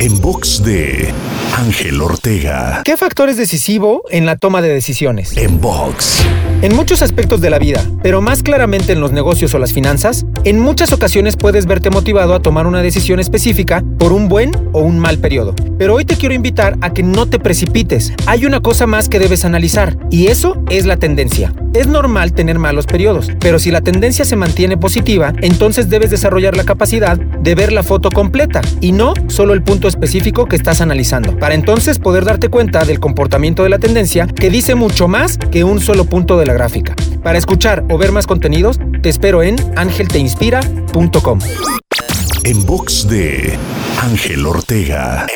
En box de Ángel Ortega. ¿Qué factor es decisivo en la toma de decisiones? En box. En muchos aspectos de la vida, pero más claramente en los negocios o las finanzas, en muchas ocasiones puedes verte motivado a tomar una decisión específica por un buen o un mal periodo. Pero hoy te quiero invitar a que no te precipites. Hay una cosa más que debes analizar, y eso es la tendencia. Es normal tener malos periodos, pero si la tendencia se mantiene positiva, entonces debes desarrollar la capacidad de ver la foto completa y no solo el punto específico que estás analizando, para entonces poder darte cuenta del comportamiento de la tendencia que dice mucho más que un solo punto de la gráfica. Para escuchar o ver más contenidos, te espero en angelteinspira.com. En box de Ángel Ortega.